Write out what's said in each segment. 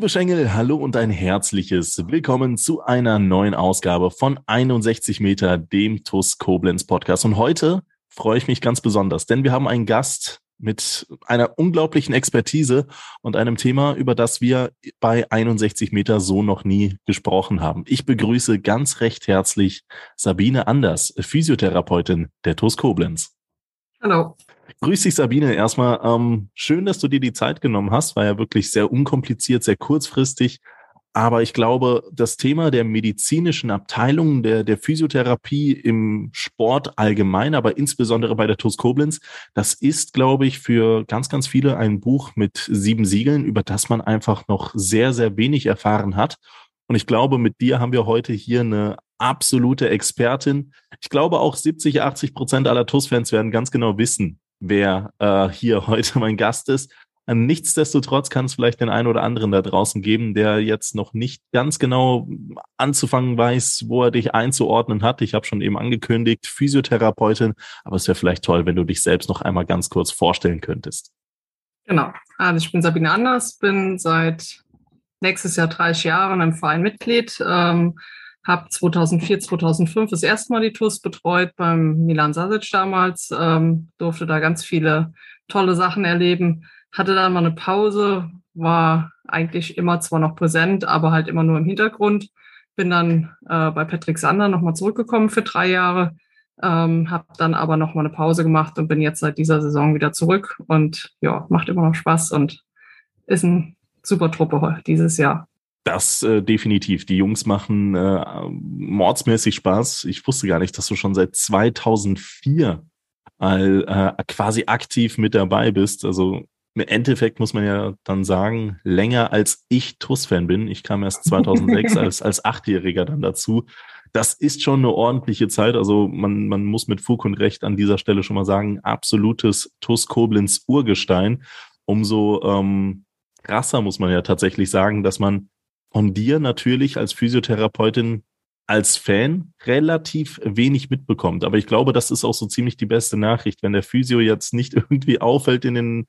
Liebe Schengel, hallo und ein herzliches Willkommen zu einer neuen Ausgabe von 61 Meter, dem TUS Koblenz Podcast. Und heute freue ich mich ganz besonders, denn wir haben einen Gast mit einer unglaublichen Expertise und einem Thema, über das wir bei 61 Meter so noch nie gesprochen haben. Ich begrüße ganz recht herzlich Sabine Anders, Physiotherapeutin der TUS Koblenz. Hallo. Grüß dich, Sabine. Erstmal ähm, schön, dass du dir die Zeit genommen hast. War ja wirklich sehr unkompliziert, sehr kurzfristig. Aber ich glaube, das Thema der medizinischen Abteilung, der, der Physiotherapie im Sport allgemein, aber insbesondere bei der TUS Koblenz, das ist, glaube ich, für ganz, ganz viele ein Buch mit sieben Siegeln, über das man einfach noch sehr, sehr wenig erfahren hat. Und ich glaube, mit dir haben wir heute hier eine absolute Expertin. Ich glaube, auch 70, 80 Prozent aller TUS-Fans werden ganz genau wissen, wer äh, hier heute mein Gast ist. Nichtsdestotrotz kann es vielleicht den einen oder anderen da draußen geben, der jetzt noch nicht ganz genau anzufangen weiß, wo er dich einzuordnen hat. Ich habe schon eben angekündigt, Physiotherapeutin, aber es wäre vielleicht toll, wenn du dich selbst noch einmal ganz kurz vorstellen könntest. Genau. Also ich bin Sabine Anders, bin seit nächstes Jahr 30 Jahre im Verein Mitglied. Ähm, habe 2004, 2005 das erste Mal die TUS betreut beim Milan Sasic damals, ähm, durfte da ganz viele tolle Sachen erleben, hatte dann mal eine Pause, war eigentlich immer zwar noch präsent, aber halt immer nur im Hintergrund. Bin dann äh, bei Patrick Sander nochmal zurückgekommen für drei Jahre, ähm, habe dann aber nochmal eine Pause gemacht und bin jetzt seit dieser Saison wieder zurück und ja, macht immer noch Spaß und ist ein super Truppe dieses Jahr. Das äh, definitiv. Die Jungs machen äh, mordsmäßig Spaß. Ich wusste gar nicht, dass du schon seit 2004 all, äh, quasi aktiv mit dabei bist. Also im Endeffekt muss man ja dann sagen, länger als ich TUS-Fan bin. Ich kam erst 2006 als, als Achtjähriger dann dazu. Das ist schon eine ordentliche Zeit. Also man, man muss mit Fug und Recht an dieser Stelle schon mal sagen, absolutes TUS Koblenz Urgestein. Umso ähm, krasser muss man ja tatsächlich sagen, dass man von dir natürlich als Physiotherapeutin als Fan relativ wenig mitbekommt. Aber ich glaube, das ist auch so ziemlich die beste Nachricht. Wenn der Physio jetzt nicht irgendwie auffällt in den,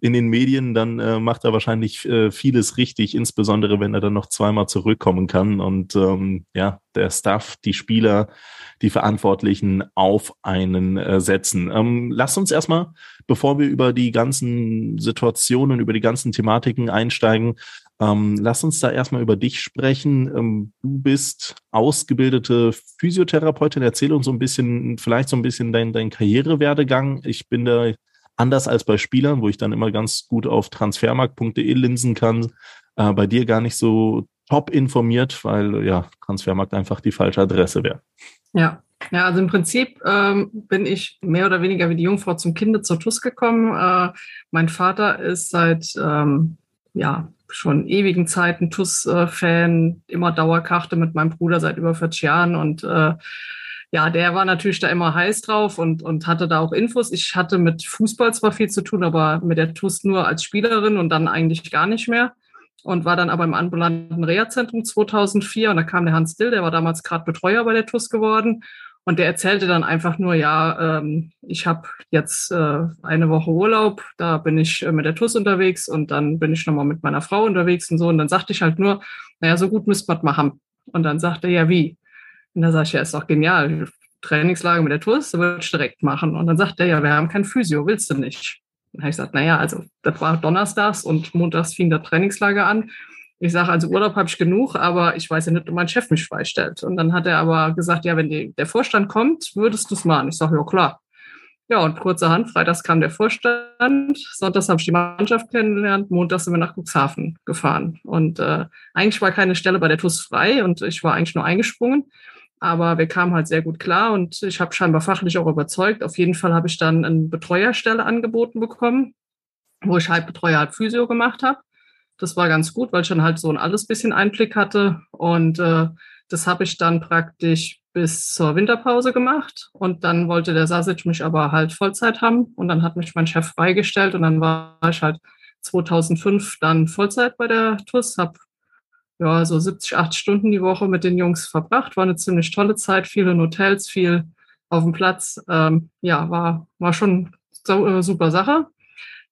in den Medien, dann äh, macht er wahrscheinlich äh, vieles richtig, insbesondere wenn er dann noch zweimal zurückkommen kann und ähm, ja, der Staff, die Spieler, die Verantwortlichen auf einen äh, setzen. Ähm, lass uns erstmal, bevor wir über die ganzen Situationen, über die ganzen Thematiken einsteigen, ähm, lass uns da erstmal über dich sprechen. Ähm, du bist ausgebildete Physiotherapeutin. Erzähl uns so ein bisschen, vielleicht so ein bisschen dein, dein Karrierewerdegang. Ich bin da anders als bei Spielern, wo ich dann immer ganz gut auf transfermarkt.de linsen kann. Äh, bei dir gar nicht so top informiert, weil ja, Transfermarkt einfach die falsche Adresse wäre. Ja, ja, also im Prinzip ähm, bin ich mehr oder weniger wie die Jungfrau zum Kinde zur TUS gekommen. Äh, mein Vater ist seit ähm, ja, schon ewigen Zeiten TUS-Fan, immer Dauerkarte mit meinem Bruder seit über 40 Jahren und äh, ja, der war natürlich da immer heiß drauf und, und hatte da auch Infos. Ich hatte mit Fußball zwar viel zu tun, aber mit der TUS nur als Spielerin und dann eigentlich gar nicht mehr. Und war dann aber im ambulanten Reha-Zentrum 2004 und da kam der Hans Dill, der war damals gerade Betreuer bei der TUS geworden und der erzählte dann einfach nur, ja, ähm, ich habe jetzt äh, eine Woche Urlaub, da bin ich äh, mit der TUS unterwegs und dann bin ich nochmal mit meiner Frau unterwegs und so. Und dann sagte ich halt nur, naja, so gut müsste man mal haben. Und dann sagte er, ja, wie? Und da sage ich, ja, ist doch genial. Trainingslager mit der TUS, würde ich direkt machen. Und dann sagt er, ja, wir haben kein Physio, willst du nicht? Dann habe ich gesagt, naja, also das war donnerstags und montags fing das Trainingslager an. Ich sage, also Urlaub habe ich genug, aber ich weiß ja nicht, ob mein Chef mich freistellt. Und dann hat er aber gesagt, ja, wenn die, der Vorstand kommt, würdest du es machen. Ich sage, ja klar. Ja, und kurzerhand, freitags kam der Vorstand, sonntags habe ich die Mannschaft kennengelernt, montags sind wir nach Cuxhaven gefahren. Und äh, eigentlich war keine Stelle bei der TUS frei und ich war eigentlich nur eingesprungen. Aber wir kamen halt sehr gut klar und ich habe scheinbar fachlich auch überzeugt. Auf jeden Fall habe ich dann eine Betreuerstelle angeboten bekommen, wo ich halb Betreuer, halb Physio gemacht habe. Das war ganz gut, weil ich dann halt so ein alles bisschen Einblick hatte. Und äh, das habe ich dann praktisch bis zur Winterpause gemacht. Und dann wollte der Sasic mich aber halt Vollzeit haben. Und dann hat mich mein Chef freigestellt. Und dann war ich halt 2005 dann Vollzeit bei der TUS, habe ja, so 70, 80 Stunden die Woche mit den Jungs verbracht. War eine ziemlich tolle Zeit, viele in Hotels, viel auf dem Platz. Ähm, ja, war, war schon so, äh, super Sache.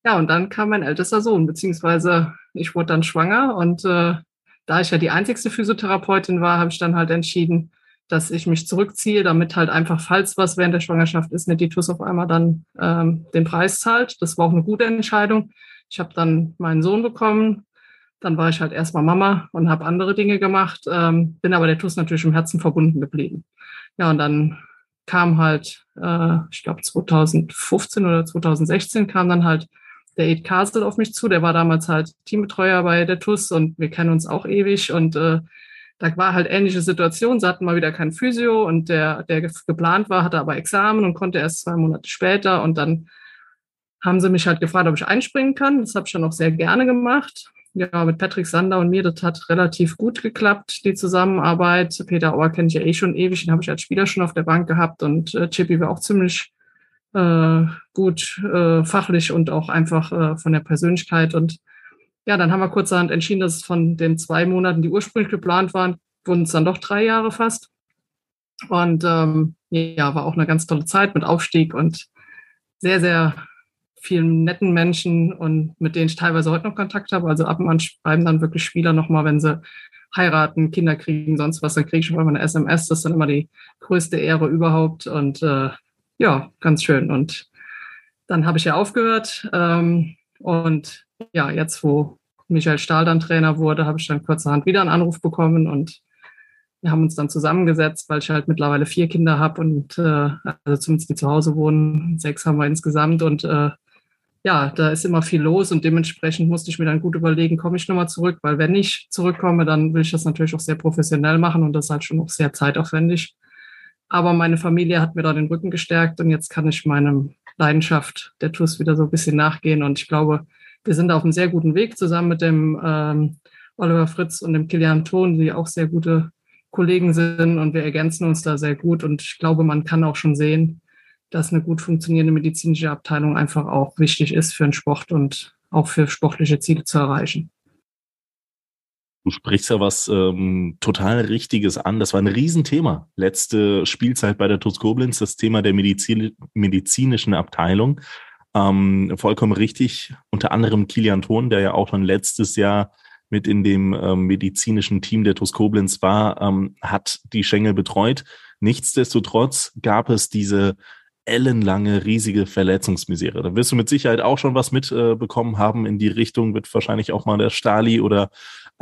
Ja, und dann kam mein ältester Sohn, beziehungsweise ich wurde dann schwanger und äh, da ich ja die einzigste Physiotherapeutin war, habe ich dann halt entschieden, dass ich mich zurückziehe, damit halt einfach, falls was während der Schwangerschaft ist, nicht die TUS auf einmal dann ähm, den Preis zahlt. Das war auch eine gute Entscheidung. Ich habe dann meinen Sohn bekommen, dann war ich halt erstmal Mama und habe andere Dinge gemacht, ähm, bin aber der TUS natürlich im Herzen verbunden geblieben. Ja, und dann kam halt, äh, ich glaube 2015 oder 2016 kam dann halt der Ed Castle auf mich zu. Der war damals halt Teambetreuer bei der TUS und wir kennen uns auch ewig. Und äh, da war halt ähnliche Situation. Sie hatten mal wieder kein Physio und der, der geplant war, hatte aber Examen und konnte erst zwei Monate später. Und dann haben sie mich halt gefragt, ob ich einspringen kann. Das habe ich dann auch sehr gerne gemacht ja, mit Patrick Sander und mir, das hat relativ gut geklappt, die Zusammenarbeit. Peter Auer kenne ich ja eh schon ewig, den habe ich als Spieler schon auf der Bank gehabt und äh, Chippy war auch ziemlich äh, gut äh, fachlich und auch einfach äh, von der Persönlichkeit. Und ja, dann haben wir kurzerhand entschieden, dass von den zwei Monaten, die ursprünglich geplant waren, wurden es dann doch drei Jahre fast. Und ähm, ja, war auch eine ganz tolle Zeit mit Aufstieg und sehr, sehr vielen netten Menschen und mit denen ich teilweise heute noch Kontakt habe. Also ab und an schreiben dann wirklich Spieler nochmal, wenn sie heiraten, Kinder kriegen, sonst was, dann kriege ich schon mal eine SMS. Das ist dann immer die größte Ehre überhaupt. Und äh, ja, ganz schön. Und dann habe ich ja aufgehört. Ähm, und ja, jetzt, wo Michael Stahl dann Trainer wurde, habe ich dann kurzerhand wieder einen Anruf bekommen und wir haben uns dann zusammengesetzt, weil ich halt mittlerweile vier Kinder habe und äh, also zumindest die zu Hause wohnen. Sechs haben wir insgesamt und äh, ja, da ist immer viel los und dementsprechend musste ich mir dann gut überlegen, komme ich nochmal zurück, weil wenn ich zurückkomme, dann will ich das natürlich auch sehr professionell machen und das ist halt schon auch sehr zeitaufwendig. Aber meine Familie hat mir da den Rücken gestärkt und jetzt kann ich meinem Leidenschaft der TUS wieder so ein bisschen nachgehen. Und ich glaube, wir sind auf einem sehr guten Weg zusammen mit dem ähm, Oliver Fritz und dem Kilian Thon, die auch sehr gute Kollegen sind. Und wir ergänzen uns da sehr gut. Und ich glaube, man kann auch schon sehen, dass eine gut funktionierende medizinische Abteilung einfach auch wichtig ist für den Sport und auch für sportliche Ziele zu erreichen. Du sprichst ja was ähm, total Richtiges an. Das war ein Riesenthema. Letzte Spielzeit bei der TuS Koblenz, das Thema der Medizin, medizinischen Abteilung. Ähm, vollkommen richtig. Unter anderem Kilian Thon, der ja auch schon letztes Jahr mit in dem ähm, medizinischen Team der TuS Koblenz war, ähm, hat die Schengel betreut. Nichtsdestotrotz gab es diese ellenlange, riesige Verletzungsmisere. Da wirst du mit Sicherheit auch schon was mitbekommen äh, haben. In die Richtung wird wahrscheinlich auch mal der Stali oder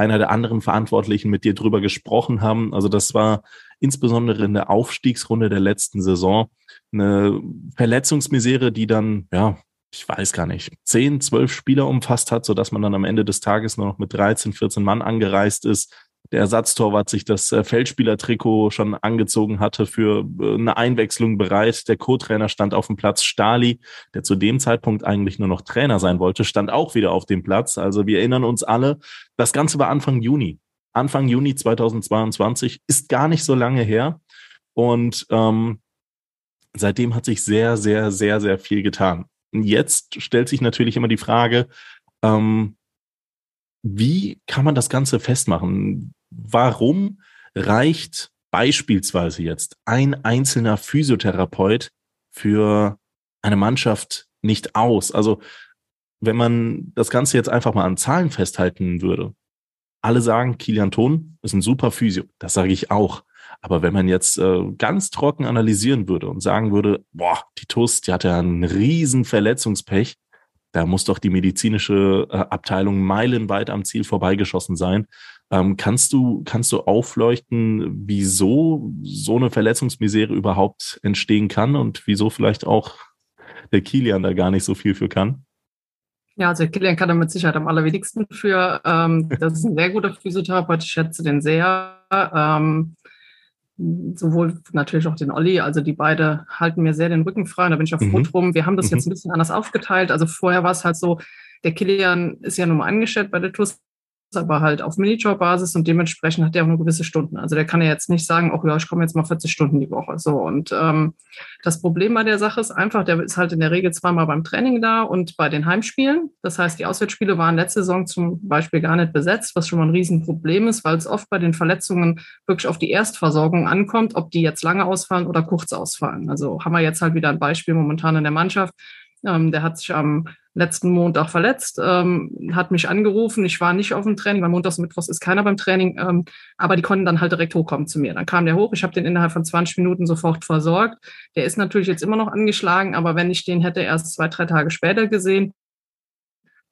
einer der anderen Verantwortlichen mit dir drüber gesprochen haben. Also das war insbesondere in der Aufstiegsrunde der letzten Saison eine Verletzungsmisere, die dann, ja, ich weiß gar nicht, zehn, zwölf Spieler umfasst hat, sodass man dann am Ende des Tages nur noch mit 13, 14 Mann angereist ist der Ersatztorwart sich das äh, Feldspielertrikot schon angezogen hatte für äh, eine Einwechslung bereit. Der Co-Trainer stand auf dem Platz. Stali, der zu dem Zeitpunkt eigentlich nur noch Trainer sein wollte, stand auch wieder auf dem Platz. Also wir erinnern uns alle, das Ganze war Anfang Juni. Anfang Juni 2022 ist gar nicht so lange her. Und ähm, seitdem hat sich sehr, sehr, sehr, sehr viel getan. Jetzt stellt sich natürlich immer die Frage, ähm, wie kann man das Ganze festmachen? Warum reicht beispielsweise jetzt ein einzelner Physiotherapeut für eine Mannschaft nicht aus? Also wenn man das Ganze jetzt einfach mal an Zahlen festhalten würde, alle sagen, Kilian Thon ist ein super Physio. Das sage ich auch. Aber wenn man jetzt äh, ganz trocken analysieren würde und sagen würde, boah, die TUS, die hat ja einen riesen Verletzungspech, da muss doch die medizinische äh, Abteilung meilenweit am Ziel vorbeigeschossen sein. Ähm, kannst du, kannst du aufleuchten, wieso so eine Verletzungsmisere überhaupt entstehen kann und wieso vielleicht auch der Kilian da gar nicht so viel für kann? Ja, also Kilian kann da mit Sicherheit am allerwenigsten für. Ähm, das ist ein sehr guter Physiotherapeut, ich schätze den sehr. Ähm, sowohl natürlich auch den Olli, also die beide halten mir sehr den Rücken frei und da bin ich auch froh mhm. drum. Wir haben das mhm. jetzt ein bisschen anders aufgeteilt. Also vorher war es halt so, der Kilian ist ja nun mal angestellt bei der TUS, aber halt auf Minijob-Basis und dementsprechend hat er auch nur gewisse Stunden. Also der kann ja jetzt nicht sagen, oh ja, ich komme jetzt mal 40 Stunden die Woche. So und ähm, das Problem bei der Sache ist einfach, der ist halt in der Regel zweimal beim Training da und bei den Heimspielen. Das heißt, die Auswärtsspiele waren letzte Saison zum Beispiel gar nicht besetzt, was schon mal ein Riesenproblem ist, weil es oft bei den Verletzungen wirklich auf die Erstversorgung ankommt, ob die jetzt lange ausfallen oder kurz ausfallen. Also haben wir jetzt halt wieder ein Beispiel momentan in der Mannschaft. Ähm, der hat sich am letzten Montag verletzt, ähm, hat mich angerufen. Ich war nicht auf dem Training, weil montags und mittwochs ist keiner beim Training, ähm, aber die konnten dann halt direkt hochkommen zu mir. Dann kam der hoch, ich habe den innerhalb von 20 Minuten sofort versorgt. Der ist natürlich jetzt immer noch angeschlagen, aber wenn ich den hätte erst zwei, drei Tage später gesehen,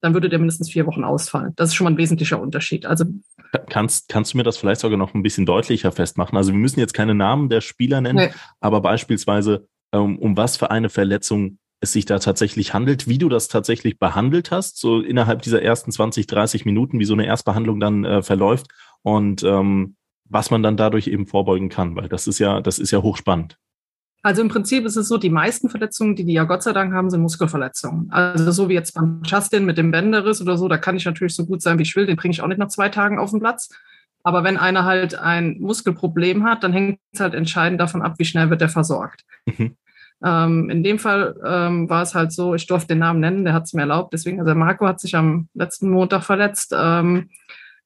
dann würde der mindestens vier Wochen ausfallen. Das ist schon mal ein wesentlicher Unterschied. Also kannst, kannst du mir das vielleicht sogar noch ein bisschen deutlicher festmachen? Also wir müssen jetzt keine Namen der Spieler nennen, nee. aber beispielsweise um, um was für eine Verletzung es sich da tatsächlich handelt, wie du das tatsächlich behandelt hast, so innerhalb dieser ersten 20, 30 Minuten, wie so eine Erstbehandlung dann äh, verläuft und ähm, was man dann dadurch eben vorbeugen kann, weil das ist ja, das ist ja hochspannend. Also im Prinzip ist es so, die meisten Verletzungen, die die ja Gott sei Dank haben, sind Muskelverletzungen. Also so wie jetzt beim Justin mit dem Bänderriss oder so, da kann ich natürlich so gut sein, wie ich will, den bringe ich auch nicht nach zwei Tagen auf den Platz. Aber wenn einer halt ein Muskelproblem hat, dann hängt es halt entscheidend davon ab, wie schnell wird er versorgt. Mhm. Ähm, in dem Fall ähm, war es halt so, ich durfte den Namen nennen, der hat es mir erlaubt. Deswegen, also Marco hat sich am letzten Montag verletzt. Ähm,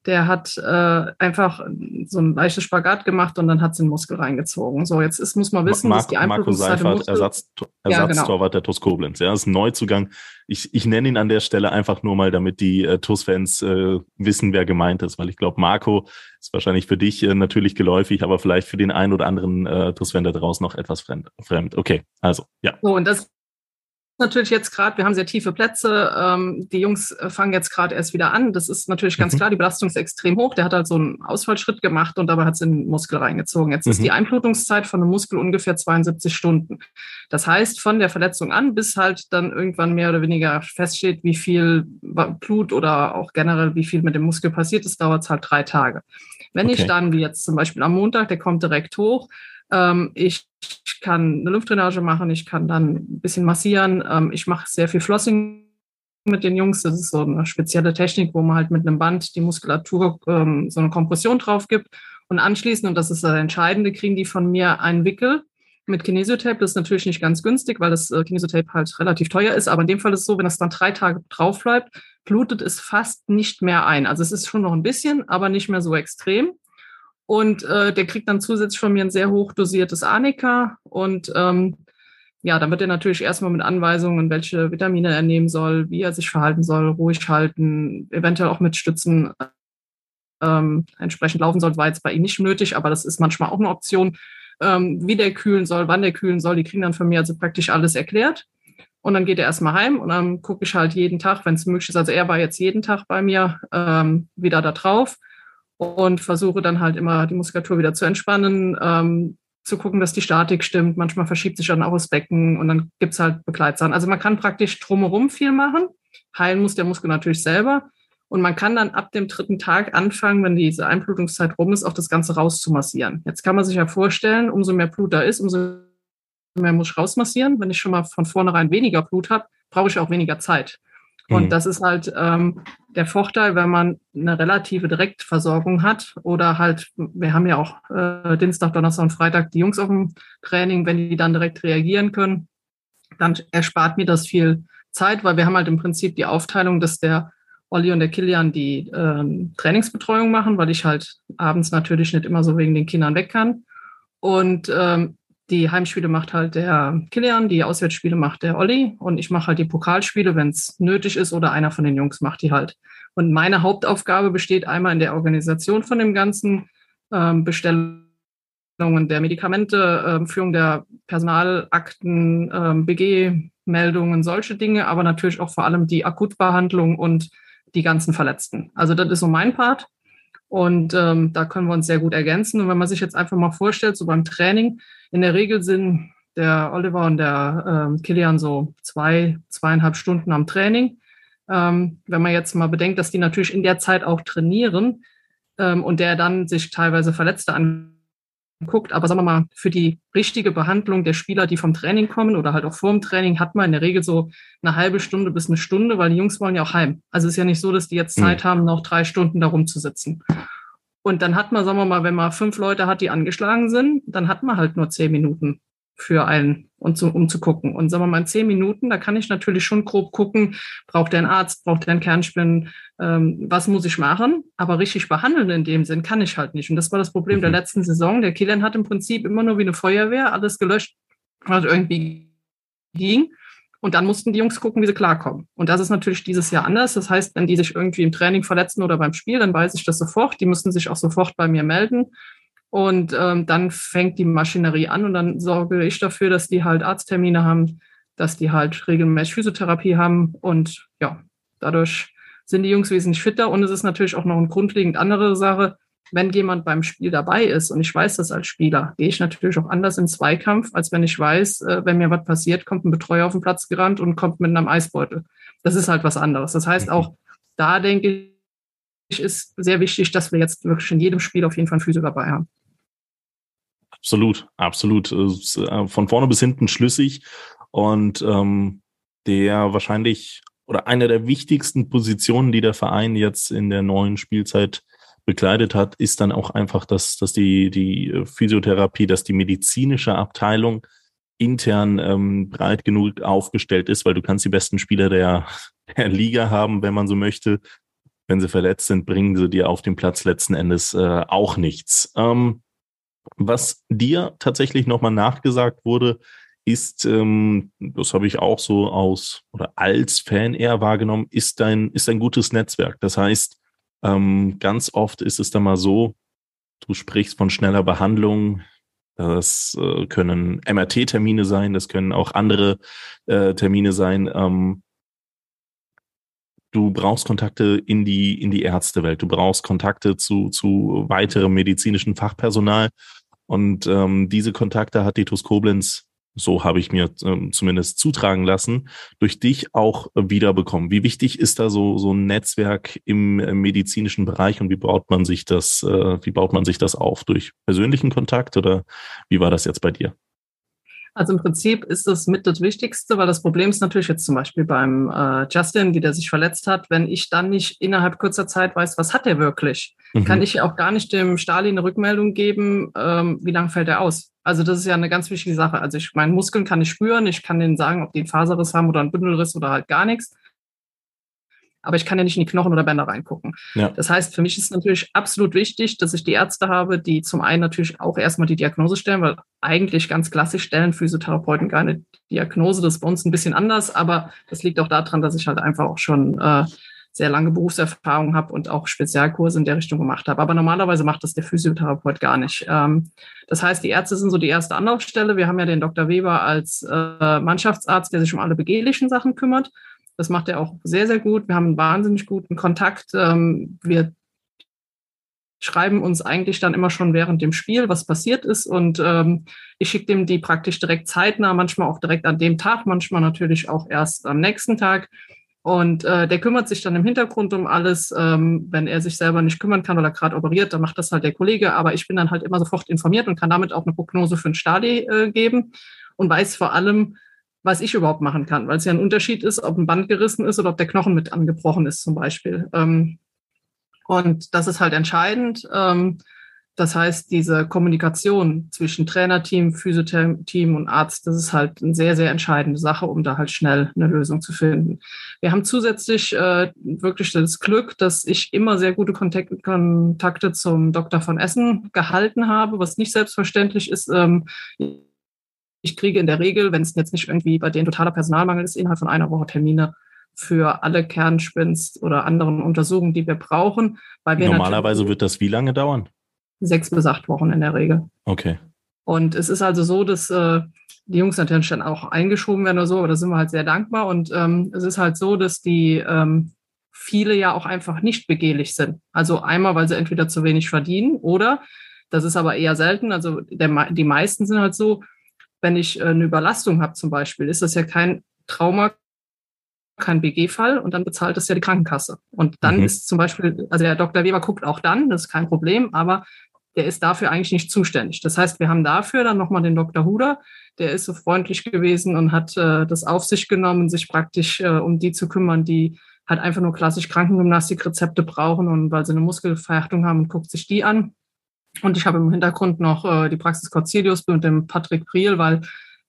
der hat äh, einfach so ein leichtes Spagat gemacht und dann hat sie den Muskel reingezogen. So, jetzt ist, muss man wissen, Marco, dass die Marco Seifert, Ersatz, Ersatztorwart ja, genau. der TuS Koblenz. Ja, ist ein Neuzugang. Ich, ich nenne ihn an der Stelle einfach nur mal, damit die äh, TuS-Fans äh, wissen, wer gemeint ist, weil ich glaube, Marco ist wahrscheinlich für dich äh, natürlich geläufig, aber vielleicht für den einen oder anderen äh, TuS-Fan da draußen noch etwas fremd. fremd. Okay, also, ja. So, und das natürlich jetzt gerade, wir haben sehr tiefe Plätze. Ähm, die Jungs äh, fangen jetzt gerade erst wieder an. Das ist natürlich ganz mhm. klar, die Belastung ist extrem hoch. Der hat halt so einen Ausfallschritt gemacht und dabei hat es in den Muskel reingezogen. Jetzt mhm. ist die Einblutungszeit von einem Muskel ungefähr 72 Stunden. Das heißt, von der Verletzung an bis halt dann irgendwann mehr oder weniger feststeht, wie viel Blut oder auch generell wie viel mit dem Muskel passiert ist, dauert es halt drei Tage. Wenn okay. ich dann, wie jetzt zum Beispiel am Montag, der kommt direkt hoch, ich kann eine Lymphdrainage machen, ich kann dann ein bisschen massieren. Ähm, ich mache sehr viel Flossing mit den Jungs. Das ist so eine spezielle Technik, wo man halt mit einem Band die Muskulatur ähm, so eine Kompression drauf gibt. Und anschließend, und das ist das Entscheidende, kriegen die von mir einen Wickel mit Kinesiotape. Das ist natürlich nicht ganz günstig, weil das äh, Kinesiotape halt relativ teuer ist. Aber in dem Fall ist es so, wenn das dann drei Tage drauf bleibt, blutet es fast nicht mehr ein. Also es ist schon noch ein bisschen, aber nicht mehr so extrem. Und äh, der kriegt dann zusätzlich von mir ein sehr hoch dosiertes Arnika. Und ähm, ja, dann wird er natürlich erstmal mit Anweisungen, welche Vitamine er nehmen soll, wie er sich verhalten soll, ruhig halten, eventuell auch mit Stützen ähm, entsprechend laufen soll. War jetzt bei ihm nicht nötig, aber das ist manchmal auch eine Option. Ähm, wie der kühlen soll, wann der kühlen soll, die kriegen dann von mir also praktisch alles erklärt. Und dann geht er erstmal heim und dann gucke ich halt jeden Tag, wenn es möglich ist. Also er war jetzt jeden Tag bei mir ähm, wieder da drauf und versuche dann halt immer die Muskulatur wieder zu entspannen, ähm, zu gucken, dass die Statik stimmt. Manchmal verschiebt sich dann auch das Becken und dann gibt's halt Begleitsachen. Also man kann praktisch drumherum viel machen. Heilen muss der Muskel natürlich selber. Und man kann dann ab dem dritten Tag anfangen, wenn diese Einblutungszeit rum ist, auch das Ganze rauszumassieren. Jetzt kann man sich ja vorstellen, umso mehr Blut da ist, umso mehr muss ich rausmassieren. Wenn ich schon mal von vornherein weniger Blut habe, brauche ich auch weniger Zeit. Und mhm. das ist halt ähm, der Vorteil, wenn man eine relative Direktversorgung hat oder halt, wir haben ja auch äh, Dienstag, Donnerstag und Freitag die Jungs auf dem Training, wenn die dann direkt reagieren können, dann erspart mir das viel Zeit, weil wir haben halt im Prinzip die Aufteilung, dass der Olli und der Kilian die ähm, Trainingsbetreuung machen, weil ich halt abends natürlich nicht immer so wegen den Kindern weg kann. Und ähm, die Heimspiele macht halt der Kilian, die Auswärtsspiele macht der Olli und ich mache halt die Pokalspiele, wenn es nötig ist oder einer von den Jungs macht die halt. Und meine Hauptaufgabe besteht einmal in der Organisation von dem Ganzen, ähm, Bestellungen der Medikamente, ähm, Führung der Personalakten, ähm, BG-Meldungen, solche Dinge, aber natürlich auch vor allem die Akutbehandlung und die ganzen Verletzten. Also das ist so mein Part. Und ähm, da können wir uns sehr gut ergänzen. Und wenn man sich jetzt einfach mal vorstellt, so beim Training, in der Regel sind der Oliver und der ähm, Kilian so zwei, zweieinhalb Stunden am Training. Ähm, wenn man jetzt mal bedenkt, dass die natürlich in der Zeit auch trainieren ähm, und der dann sich teilweise Verletzte anguckt, guckt. Aber sagen wir mal, für die richtige Behandlung der Spieler, die vom Training kommen oder halt auch vor dem Training, hat man in der Regel so eine halbe Stunde bis eine Stunde, weil die Jungs wollen ja auch heim. Also es ist ja nicht so, dass die jetzt Zeit mhm. haben, noch drei Stunden da rumzusitzen. Und dann hat man, sagen wir mal, wenn man fünf Leute hat, die angeschlagen sind, dann hat man halt nur zehn Minuten für einen, und zu, um zu gucken. Und sagen wir mal, in zehn Minuten, da kann ich natürlich schon grob gucken, braucht der einen Arzt, braucht der einen Kernspinnen, ähm, was muss ich machen? Aber richtig behandeln in dem Sinn kann ich halt nicht. Und das war das Problem mhm. der letzten Saison. Der Kilian hat im Prinzip immer nur wie eine Feuerwehr alles gelöscht, was irgendwie ging. Und dann mussten die Jungs gucken, wie sie klarkommen. Und das ist natürlich dieses Jahr anders. Das heißt, wenn die sich irgendwie im Training verletzen oder beim Spiel, dann weiß ich das sofort. Die müssen sich auch sofort bei mir melden. Und ähm, dann fängt die Maschinerie an und dann sorge ich dafür, dass die halt Arzttermine haben, dass die halt regelmäßig Physiotherapie haben. Und ja, dadurch sind die Jungs wesentlich fitter. Und es ist natürlich auch noch eine grundlegend andere Sache. Wenn jemand beim Spiel dabei ist und ich weiß das als Spieler, gehe ich natürlich auch anders in Zweikampf, als wenn ich weiß, äh, wenn mir was passiert, kommt ein Betreuer auf den Platz gerannt und kommt mit einem Eisbeutel. Das ist halt was anderes. Das heißt, mhm. auch da denke ich, ist sehr wichtig, dass wir jetzt wirklich in jedem Spiel auf jeden Fall einen Physio dabei haben. Absolut, absolut. Äh, von vorne bis hinten schlüssig und ähm, der wahrscheinlich oder eine der wichtigsten Positionen, die der Verein jetzt in der neuen Spielzeit bekleidet hat, ist dann auch einfach, dass, dass die, die Physiotherapie, dass die medizinische Abteilung intern ähm, breit genug aufgestellt ist, weil du kannst die besten Spieler der, der Liga haben, wenn man so möchte. Wenn sie verletzt sind, bringen sie dir auf dem Platz letzten Endes äh, auch nichts. Ähm, was dir tatsächlich nochmal nachgesagt wurde, ist, ähm, das habe ich auch so aus oder als Fan eher wahrgenommen, ist dein, ist ein gutes Netzwerk. Das heißt, ähm, ganz oft ist es dann mal so, du sprichst von schneller Behandlung. Das äh, können MRT-Termine sein, das können auch andere äh, Termine sein. Ähm, du brauchst Kontakte in die, in die Ärztewelt, du brauchst Kontakte zu, zu weiterem medizinischen Fachpersonal. Und ähm, diese Kontakte hat die TUS Koblenz, so habe ich mir ähm, zumindest zutragen lassen, durch dich auch wiederbekommen. Wie wichtig ist da so, so ein Netzwerk im äh, medizinischen Bereich und wie baut man sich das, äh, wie baut man sich das auf? Durch persönlichen Kontakt oder wie war das jetzt bei dir? Also im Prinzip ist das mit das Wichtigste, weil das Problem ist natürlich jetzt zum Beispiel beim äh, Justin, die der sich verletzt hat, wenn ich dann nicht innerhalb kurzer Zeit weiß, was hat er wirklich, mhm. kann ich auch gar nicht dem Stalin eine Rückmeldung geben, ähm, wie lange fällt er aus. Also das ist ja eine ganz wichtige Sache. Also ich meine Muskeln kann ich spüren, ich kann denen sagen, ob die einen Faserriss haben oder einen Bündelriss oder halt gar nichts aber ich kann ja nicht in die Knochen oder Bänder reingucken. Ja. Das heißt, für mich ist natürlich absolut wichtig, dass ich die Ärzte habe, die zum einen natürlich auch erstmal die Diagnose stellen, weil eigentlich ganz klassisch stellen Physiotherapeuten keine Diagnose. Das ist bei uns ein bisschen anders, aber das liegt auch daran, dass ich halt einfach auch schon äh, sehr lange Berufserfahrung habe und auch Spezialkurse in der Richtung gemacht habe. Aber normalerweise macht das der Physiotherapeut gar nicht. Ähm, das heißt, die Ärzte sind so die erste Anlaufstelle. Wir haben ja den Dr. Weber als äh, Mannschaftsarzt, der sich um alle begehlichen Sachen kümmert. Das macht er auch sehr, sehr gut. Wir haben einen wahnsinnig guten Kontakt. Ähm, wir schreiben uns eigentlich dann immer schon während dem Spiel, was passiert ist. Und ähm, ich schicke dem die praktisch direkt zeitnah, manchmal auch direkt an dem Tag, manchmal natürlich auch erst am nächsten Tag. Und äh, der kümmert sich dann im Hintergrund um alles. Ähm, wenn er sich selber nicht kümmern kann oder gerade operiert, dann macht das halt der Kollege. Aber ich bin dann halt immer sofort informiert und kann damit auch eine Prognose für ein Stadi äh, geben und weiß vor allem, was ich überhaupt machen kann, weil es ja ein Unterschied ist, ob ein Band gerissen ist oder ob der Knochen mit angebrochen ist zum Beispiel. Ähm, und das ist halt entscheidend. Ähm, das heißt, diese Kommunikation zwischen Trainerteam, Physiotherapie und Arzt, das ist halt eine sehr, sehr entscheidende Sache, um da halt schnell eine Lösung zu finden. Wir haben zusätzlich äh, wirklich das Glück, dass ich immer sehr gute Kontakte zum Doktor von Essen gehalten habe, was nicht selbstverständlich ist. Ich kriege in der Regel, wenn es jetzt nicht irgendwie bei denen totaler Personalmangel ist, innerhalb von einer Woche Termine für alle Kernspinst oder anderen Untersuchungen, die wir brauchen. Weil wir Normalerweise wird das wie lange dauern? Sechs bis acht Wochen in der Regel. Okay. Und es ist also so, dass äh, die Jungs natürlich dann auch eingeschoben werden oder so, aber da sind wir halt sehr dankbar. Und ähm, es ist halt so, dass die ähm, viele ja auch einfach nicht begehlich sind. Also einmal, weil sie entweder zu wenig verdienen oder, das ist aber eher selten, also der, die meisten sind halt so, wenn ich äh, eine Überlastung habe zum Beispiel, ist das ja kein Trauma, kein BG-Fall und dann bezahlt das ja die Krankenkasse. Und dann mhm. ist zum Beispiel, also der Dr. Weber guckt auch dann, das ist kein Problem, aber der ist dafür eigentlich nicht zuständig. Das heißt, wir haben dafür dann nochmal den Dr. Huder, der ist so freundlich gewesen und hat äh, das auf sich genommen, sich praktisch äh, um die zu kümmern, die halt einfach nur klassisch Krankengymnastikrezepte brauchen und weil sie eine Muskelverhärtung haben und guckt sich die an. Und ich habe im Hintergrund noch äh, die Praxis Corzilius mit dem Patrick Priel, weil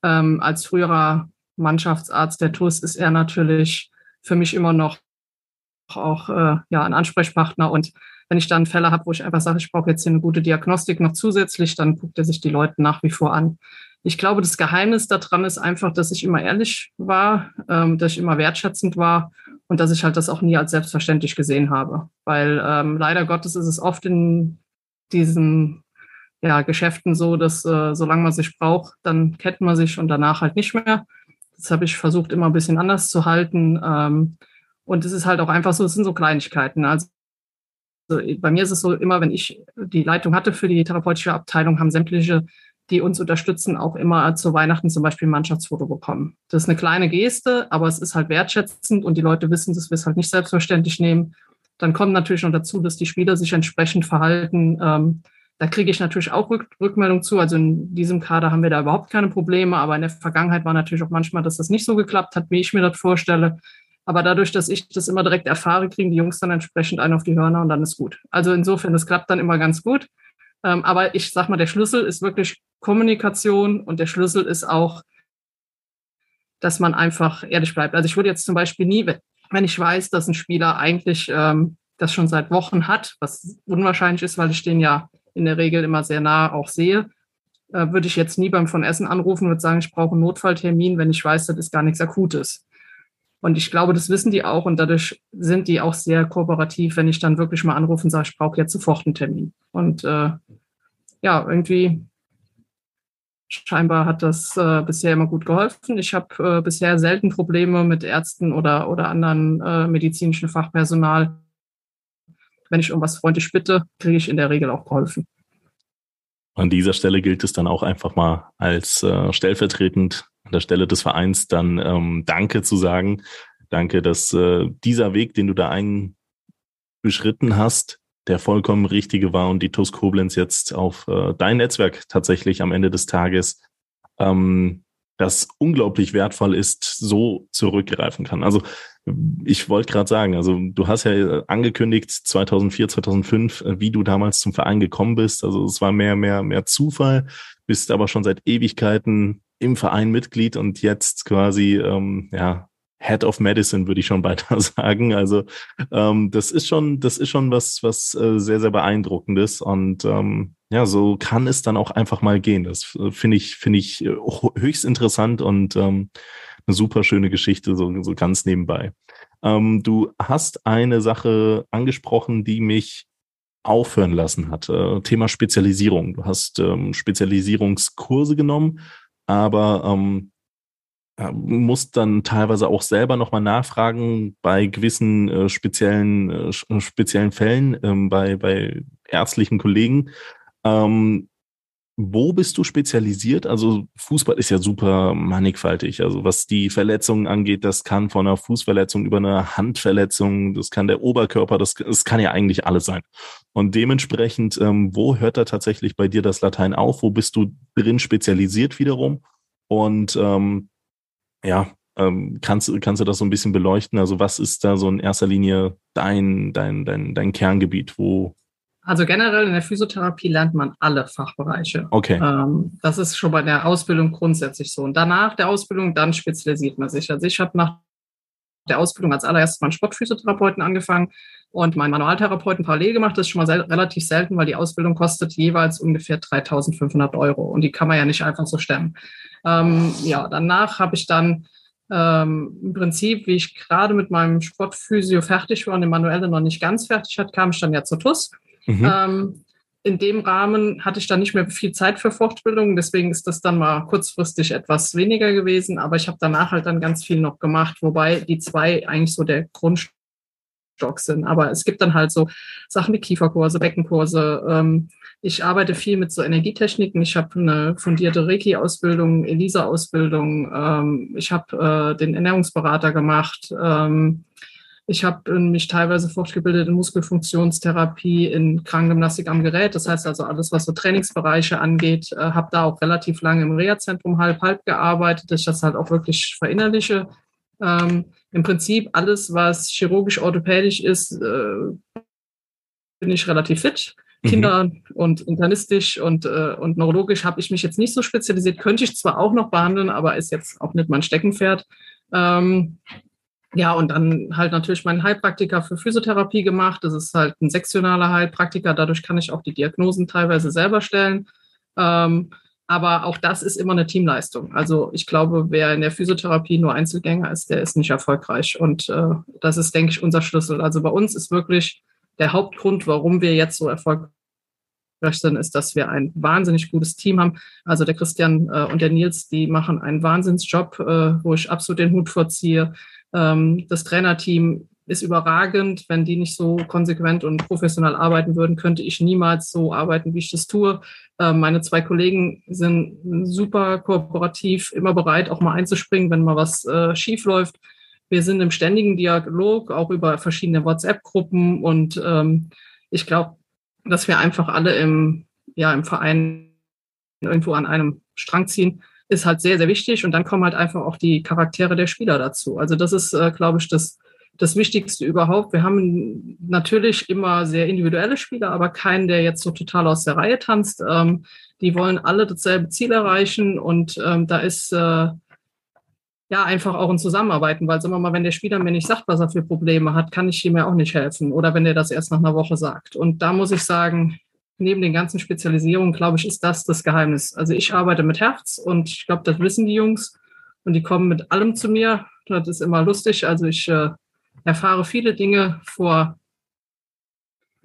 ähm, als früherer Mannschaftsarzt der TUS ist er natürlich für mich immer noch auch äh, ja, ein Ansprechpartner. Und wenn ich dann Fälle habe, wo ich einfach sage, ich brauche jetzt hier eine gute Diagnostik noch zusätzlich, dann guckt er sich die Leute nach wie vor an. Ich glaube, das Geheimnis daran ist einfach, dass ich immer ehrlich war, ähm, dass ich immer wertschätzend war und dass ich halt das auch nie als selbstverständlich gesehen habe. Weil ähm, leider Gottes ist es oft in diesen ja, Geschäften so, dass äh, solange man sich braucht, dann kennt man sich und danach halt nicht mehr. Das habe ich versucht, immer ein bisschen anders zu halten. Ähm, und es ist halt auch einfach so, es sind so Kleinigkeiten. Also bei mir ist es so, immer wenn ich die Leitung hatte für die therapeutische Abteilung, haben sämtliche die uns unterstützen, auch immer zu Weihnachten zum Beispiel ein Mannschaftsfoto bekommen. Das ist eine kleine Geste, aber es ist halt wertschätzend und die Leute wissen, dass wir es halt nicht selbstverständlich nehmen. Dann kommt natürlich noch dazu, dass die Spieler sich entsprechend verhalten. Ähm, da kriege ich natürlich auch Rück Rückmeldung zu. Also in diesem Kader haben wir da überhaupt keine Probleme, aber in der Vergangenheit war natürlich auch manchmal, dass das nicht so geklappt hat, wie ich mir das vorstelle. Aber dadurch, dass ich das immer direkt erfahre, kriegen die Jungs dann entsprechend einen auf die Hörner und dann ist gut. Also insofern, es klappt dann immer ganz gut. Ähm, aber ich sag mal, der Schlüssel ist wirklich Kommunikation und der Schlüssel ist auch, dass man einfach ehrlich bleibt. Also ich würde jetzt zum Beispiel nie, wenn ich weiß, dass ein Spieler eigentlich ähm, das schon seit Wochen hat, was unwahrscheinlich ist, weil ich den ja in der Regel immer sehr nah auch sehe, äh, würde ich jetzt nie beim von Essen anrufen und sagen, ich brauche einen Notfalltermin, wenn ich weiß, das ist gar nichts Akutes. Und ich glaube, das wissen die auch und dadurch sind die auch sehr kooperativ, wenn ich dann wirklich mal anrufe und sage, ich brauche jetzt sofort einen Termin. Und äh, ja, irgendwie scheinbar hat das äh, bisher immer gut geholfen. Ich habe äh, bisher selten Probleme mit Ärzten oder, oder anderen äh, medizinischen Fachpersonal. Wenn ich irgendwas freundlich bitte, kriege ich in der Regel auch geholfen. An dieser Stelle gilt es dann auch einfach mal als äh, stellvertretend an der Stelle des Vereins dann ähm, Danke zu sagen. Danke, dass äh, dieser Weg, den du da einbeschritten hast, der vollkommen richtige war und die TUS Koblenz jetzt auf äh, dein Netzwerk tatsächlich am Ende des Tages ähm, das unglaublich wertvoll ist, so zurückgreifen kann. Also ich wollte gerade sagen, also du hast ja angekündigt 2004, 2005, äh, wie du damals zum Verein gekommen bist. Also es war mehr, mehr, mehr Zufall, bist aber schon seit Ewigkeiten im Verein Mitglied und jetzt quasi ähm, ja Head of Medicine, würde ich schon weiter sagen. Also ähm, das ist schon, das ist schon was, was äh, sehr, sehr beeindruckendes. Und ähm, ja, so kann es dann auch einfach mal gehen. Das äh, finde ich, finde ich äh, höchst interessant und ähm, eine super schöne Geschichte, so, so ganz nebenbei. Ähm, du hast eine Sache angesprochen, die mich aufhören lassen hat. Äh, Thema Spezialisierung. Du hast ähm, Spezialisierungskurse genommen aber ähm, muss dann teilweise auch selber nochmal nachfragen bei gewissen äh, speziellen, äh, äh, speziellen Fällen, ähm, bei, bei ärztlichen Kollegen. Ähm, wo bist du spezialisiert? Also Fußball ist ja super mannigfaltig. Also was die Verletzungen angeht, das kann von einer Fußverletzung über eine Handverletzung, das kann der Oberkörper, das, das kann ja eigentlich alles sein. Und dementsprechend, ähm, wo hört da tatsächlich bei dir das Latein auf? Wo bist du drin spezialisiert wiederum? Und ähm, ja, ähm, kannst, kannst du das so ein bisschen beleuchten? Also was ist da so in erster Linie dein, dein, dein, dein Kerngebiet? Wo, also generell in der Physiotherapie lernt man alle Fachbereiche. Okay. Ähm, das ist schon bei der Ausbildung grundsätzlich so. Und danach der Ausbildung, dann spezialisiert man sich. Also ich habe nach der Ausbildung als allererstes meinen Sportphysiotherapeuten angefangen und meinen Manualtherapeuten parallel gemacht. Das ist schon mal sel relativ selten, weil die Ausbildung kostet jeweils ungefähr 3.500 Euro und die kann man ja nicht einfach so stemmen. Ähm, ja, danach habe ich dann ähm, im Prinzip, wie ich gerade mit meinem Sportphysio fertig war und den Manuelle noch nicht ganz fertig hat, kam ich dann ja zur TUS Mhm. Ähm, in dem Rahmen hatte ich dann nicht mehr viel Zeit für Fortbildung, deswegen ist das dann mal kurzfristig etwas weniger gewesen, aber ich habe danach halt dann ganz viel noch gemacht, wobei die zwei eigentlich so der Grundstock sind. Aber es gibt dann halt so Sachen wie Kieferkurse, Beckenkurse. Ähm, ich arbeite viel mit so Energietechniken. Ich habe eine fundierte Reiki-Ausbildung, ELISA-Ausbildung. Ähm, ich habe äh, den Ernährungsberater gemacht. Ähm, Ich habe mich teilweise fortgebildet in Muskelfunktionstherapie, in Krankengymnastik am Gerät. Das heißt also alles, was so Trainingsbereiche angeht, äh, habe da auch relativ lange im Reha-Zentrum halb-halb gearbeitet, dass ich das halt auch wirklich verinnerliche. Ähm, Im Prinzip alles, was chirurgisch-orthopädisch ist, äh, bin ich relativ fit. Mhm. Kinder mhm. und internistisch und, äh, und neurologisch habe ich mich jetzt nicht so spezialisiert. Könnte ich zwar auch noch behandeln, aber ist jetzt auch nicht mein Steckenpferd. Ähm, ja, und dann halt natürlich meinen Heilpraktiker für Physiotherapie gemacht. Das ist halt ein sektionaler Heilpraktiker. Dadurch kann ich auch die Diagnosen teilweise selber stellen. Ähm, aber auch das ist immer eine Teamleistung. Also ich glaube, wer in der Physiotherapie nur Einzelgänger ist, der ist nicht erfolgreich. Und äh, das ist, denke ich, unser Schlüssel. Also bei uns ist wirklich der Hauptgrund, warum wir jetzt so erfolgreich sind, ist, dass wir ein wahnsinnig gutes Team haben. Also der Christian äh, und der Nils, die machen einen Wahnsinnsjob, äh, wo ich absolut den Hut vorziehe. Ähm, das Trainerteam ist überragend. Wenn die nicht so konsequent und professionell arbeiten würden, könnte ich niemals so arbeiten, wie ich das tue. Ähm, meine zwei Kollegen sind super kooperativ, immer bereit, auch mal einzuspringen, wenn mal was äh, schief läuft. Wir sind im ständigen Dialog, auch über verschiedene WhatsApp-Gruppen und ähm, ich glaube, dass wir einfach alle im, ja, im Verein irgendwo an einem Strang ziehen ist halt sehr, sehr wichtig. Und dann kommen halt einfach auch die Charaktere der Spieler dazu. Also das ist, äh, glaube ich, das, das Wichtigste überhaupt. Wir haben natürlich immer sehr individuelle Spieler, aber keinen, der jetzt so total aus der Reihe tanzt. Ähm, die wollen alle dasselbe Ziel erreichen und ähm, da ist äh, ja einfach auch ein Zusammenarbeiten, weil sagen wir mal, wenn der Spieler mir nicht sagt, was er für Probleme hat, kann ich ihm ja auch nicht helfen oder wenn der das erst nach einer Woche sagt. Und da muss ich sagen, neben den ganzen Spezialisierungen, glaube ich, ist das das Geheimnis. Also ich arbeite mit Herz und ich glaube, das wissen die Jungs und die kommen mit allem zu mir. Das ist immer lustig. Also ich äh, erfahre viele Dinge vor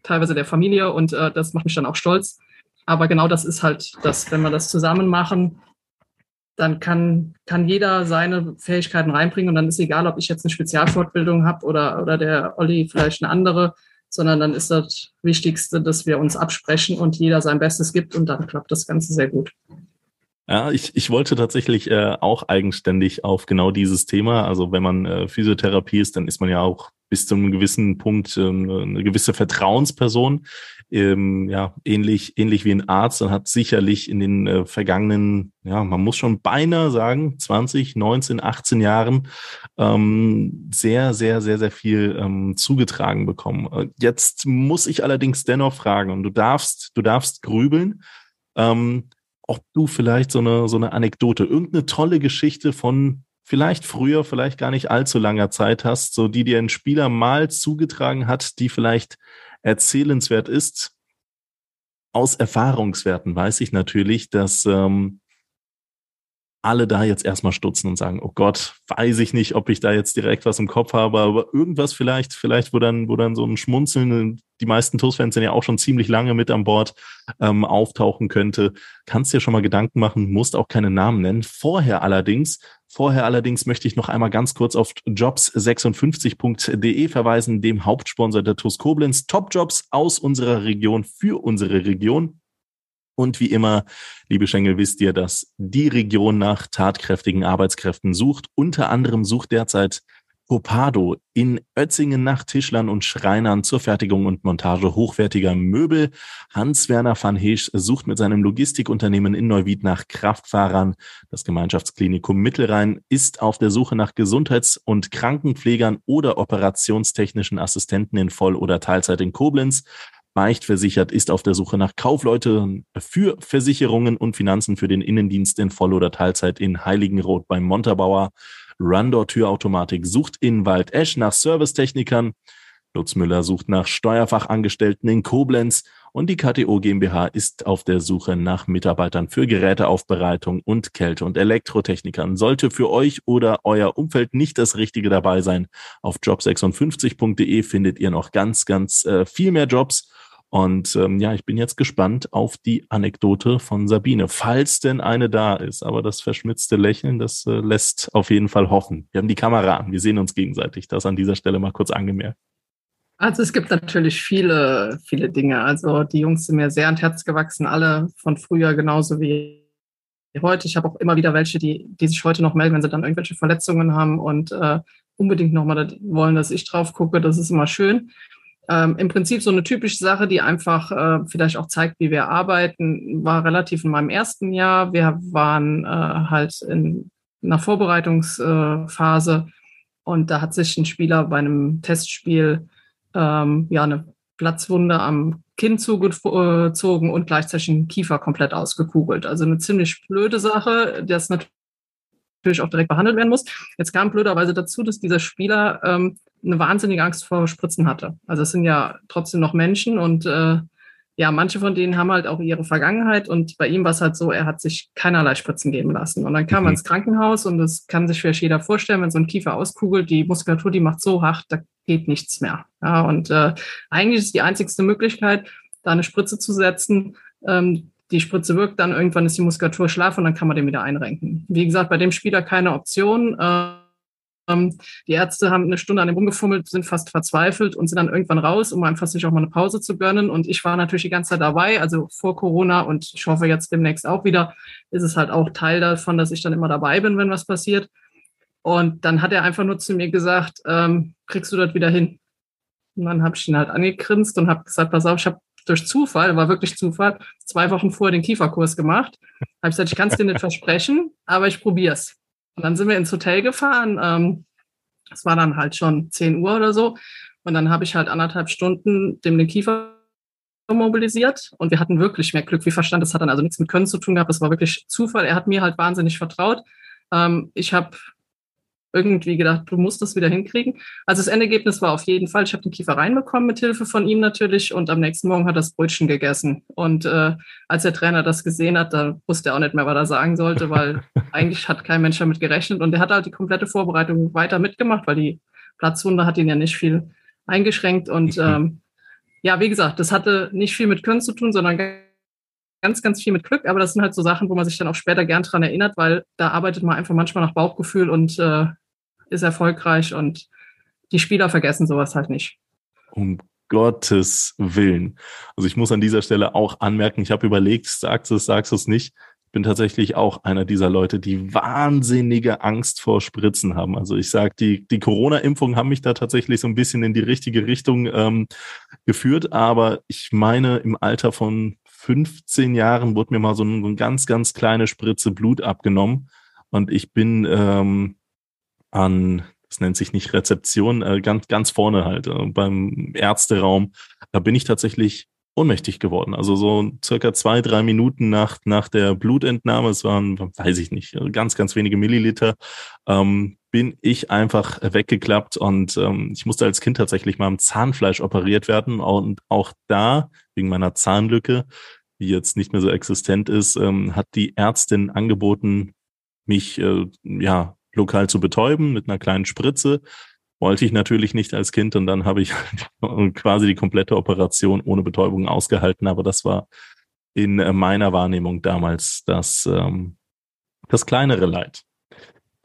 teilweise der Familie und äh, das macht mich dann auch stolz. Aber genau das ist halt das, wenn wir das zusammen machen, dann kann, kann jeder seine Fähigkeiten reinbringen und dann ist egal, ob ich jetzt eine Spezialfortbildung habe oder, oder der Olli vielleicht eine andere sondern dann ist das Wichtigste, dass wir uns absprechen und jeder sein Bestes gibt und dann klappt das Ganze sehr gut. Ja, ich, ich wollte tatsächlich äh, auch eigenständig auf genau dieses Thema. Also wenn man äh, Physiotherapie ist, dann ist man ja auch bis zu einem gewissen Punkt äh, eine gewisse Vertrauensperson ähm, ja, ähnlich, ähnlich wie ein Arzt und hat sicherlich in den äh, vergangenen, ja, man muss schon beinahe sagen, 20, 19, 18 Jahren ähm, sehr, sehr, sehr, sehr viel ähm, zugetragen bekommen. Äh, jetzt muss ich allerdings dennoch fragen, und du darfst, du darfst grübeln, ähm, ob du vielleicht so eine, so eine Anekdote, irgendeine tolle Geschichte von vielleicht früher, vielleicht gar nicht allzu langer Zeit hast, so die dir ein Spieler mal zugetragen hat, die vielleicht erzählenswert ist. Aus Erfahrungswerten weiß ich natürlich, dass ähm, alle da jetzt erstmal stutzen und sagen, oh Gott, weiß ich nicht, ob ich da jetzt direkt was im Kopf habe, aber irgendwas vielleicht, vielleicht, wo dann, wo dann so ein Schmunzeln, die meisten TUS-Fans sind ja auch schon ziemlich lange mit an Bord, ähm, auftauchen könnte. Kannst dir schon mal Gedanken machen, musst auch keine Namen nennen. Vorher allerdings Vorher allerdings möchte ich noch einmal ganz kurz auf jobs56.de verweisen, dem Hauptsponsor der TUS Koblenz. Top-Jobs aus unserer Region für unsere Region. Und wie immer, liebe Schengel, wisst ihr, dass die Region nach tatkräftigen Arbeitskräften sucht. Unter anderem sucht derzeit Copado in Ötzingen nach Tischlern und Schreinern zur Fertigung und Montage hochwertiger Möbel. Hans-Werner van Heesch sucht mit seinem Logistikunternehmen in Neuwied nach Kraftfahrern. Das Gemeinschaftsklinikum Mittelrhein ist auf der Suche nach Gesundheits- und Krankenpflegern oder operationstechnischen Assistenten in Voll- oder Teilzeit in Koblenz. Beicht versichert ist auf der Suche nach Kaufleute für Versicherungen und Finanzen für den Innendienst in Voll- oder Teilzeit in Heiligenroth beim Montabauer. Rundor-Türautomatik sucht in Waldesch nach Servicetechnikern. Lutz Müller sucht nach Steuerfachangestellten in Koblenz und die KTO GmbH ist auf der Suche nach Mitarbeitern für Geräteaufbereitung und Kälte- und Elektrotechnikern. Sollte für euch oder euer Umfeld nicht das Richtige dabei sein, auf job56.de findet ihr noch ganz, ganz äh, viel mehr Jobs und ähm, ja, ich bin jetzt gespannt auf die Anekdote von Sabine, falls denn eine da ist. Aber das verschmitzte Lächeln, das äh, lässt auf jeden Fall hoffen. Wir haben die Kamera an, wir sehen uns gegenseitig. Das an dieser Stelle mal kurz angemerkt. Also es gibt natürlich viele, viele Dinge. Also die Jungs sind mir sehr ans Herz gewachsen, alle von früher genauso wie heute. Ich habe auch immer wieder welche, die, die sich heute noch melden, wenn sie dann irgendwelche Verletzungen haben und äh, unbedingt nochmal wollen, dass ich drauf gucke. Das ist immer schön. Ähm, Im Prinzip so eine typische Sache, die einfach äh, vielleicht auch zeigt, wie wir arbeiten, war relativ in meinem ersten Jahr. Wir waren äh, halt in einer Vorbereitungsphase und da hat sich ein Spieler bei einem ähm, ja eine Platzwunde am Kinn zugezogen und gleichzeitig den Kiefer komplett ausgekugelt. Also eine ziemlich blöde Sache, das natürlich auch direkt behandelt werden muss. Jetzt kam blöderweise dazu, dass dieser Spieler ähm, eine wahnsinnige Angst vor Spritzen hatte. Also es sind ja trotzdem noch Menschen und äh, ja, manche von denen haben halt auch ihre Vergangenheit und bei ihm war es halt so, er hat sich keinerlei Spritzen geben lassen. Und dann kam mhm. er ins Krankenhaus und das kann sich vielleicht jeder vorstellen, wenn so ein Kiefer auskugelt, die Muskulatur, die macht so hart, da geht nichts mehr. Ja, und äh, eigentlich ist die einzigste Möglichkeit, da eine Spritze zu setzen. Ähm, die Spritze wirkt, dann irgendwann ist die Muskulatur schlaff und dann kann man den wieder einrenken. Wie gesagt, bei dem Spieler keine Option. Äh, ähm, die Ärzte haben eine Stunde an dem rumgefummelt, sind fast verzweifelt und sind dann irgendwann raus, um einfach sich auch mal eine Pause zu gönnen. Und ich war natürlich die ganze Zeit dabei, also vor Corona und ich hoffe jetzt demnächst auch wieder, ist es halt auch Teil davon, dass ich dann immer dabei bin, wenn was passiert. Und dann hat er einfach nur zu mir gesagt, ähm, kriegst du das wieder hin? Und dann habe ich ihn halt angegrinst und habe gesagt, pass auf, ich habe durch Zufall, war wirklich Zufall, zwei Wochen vorher den Kieferkurs gemacht. Habe ich gesagt, ich kann es dir nicht versprechen, aber ich probiere es. Und dann sind wir ins Hotel gefahren. Ähm, es war dann halt schon 10 Uhr oder so. Und dann habe ich halt anderthalb Stunden dem den Kiefer mobilisiert und wir hatten wirklich mehr Glück wie Verstand. Das hat dann also nichts mit Können zu tun gehabt. Das war wirklich Zufall. Er hat mir halt wahnsinnig vertraut. Ähm, ich habe irgendwie gedacht, du musst das wieder hinkriegen. Also das Endergebnis war auf jeden Fall, ich habe den Kiefer reinbekommen mit Hilfe von ihm natürlich und am nächsten Morgen hat er das Brötchen gegessen. Und äh, als der Trainer das gesehen hat, da wusste er auch nicht mehr, was er sagen sollte, weil eigentlich hat kein Mensch damit gerechnet und er hat halt die komplette Vorbereitung weiter mitgemacht, weil die Platzwunde hat ihn ja nicht viel eingeschränkt und mhm. ähm, ja, wie gesagt, das hatte nicht viel mit Können zu tun, sondern ganz, ganz viel mit Glück, aber das sind halt so Sachen, wo man sich dann auch später gern dran erinnert, weil da arbeitet man einfach manchmal nach Bauchgefühl und äh, ist erfolgreich und die Spieler vergessen sowas halt nicht. Um Gottes Willen. Also ich muss an dieser Stelle auch anmerken, ich habe überlegt, sagst du es, sagst du es nicht. Ich bin tatsächlich auch einer dieser Leute, die wahnsinnige Angst vor Spritzen haben. Also ich sage, die, die Corona-Impfungen haben mich da tatsächlich so ein bisschen in die richtige Richtung ähm, geführt. Aber ich meine, im Alter von 15 Jahren wurde mir mal so, ein, so eine ganz, ganz kleine Spritze Blut abgenommen. Und ich bin ähm, an, das nennt sich nicht Rezeption, äh, ganz, ganz vorne halt, äh, beim Ärzteraum. Da bin ich tatsächlich ohnmächtig geworden. Also so circa zwei, drei Minuten nach, nach der Blutentnahme, es waren, weiß ich nicht, ganz, ganz wenige Milliliter, ähm, bin ich einfach weggeklappt und ähm, ich musste als Kind tatsächlich mal am Zahnfleisch operiert werden und auch da, wegen meiner Zahnlücke, die jetzt nicht mehr so existent ist, ähm, hat die Ärztin angeboten, mich äh, ja lokal zu betäuben mit einer kleinen Spritze. Wollte ich natürlich nicht als Kind und dann habe ich quasi die komplette Operation ohne Betäubung ausgehalten. Aber das war in äh, meiner Wahrnehmung damals das, ähm, das kleinere Leid.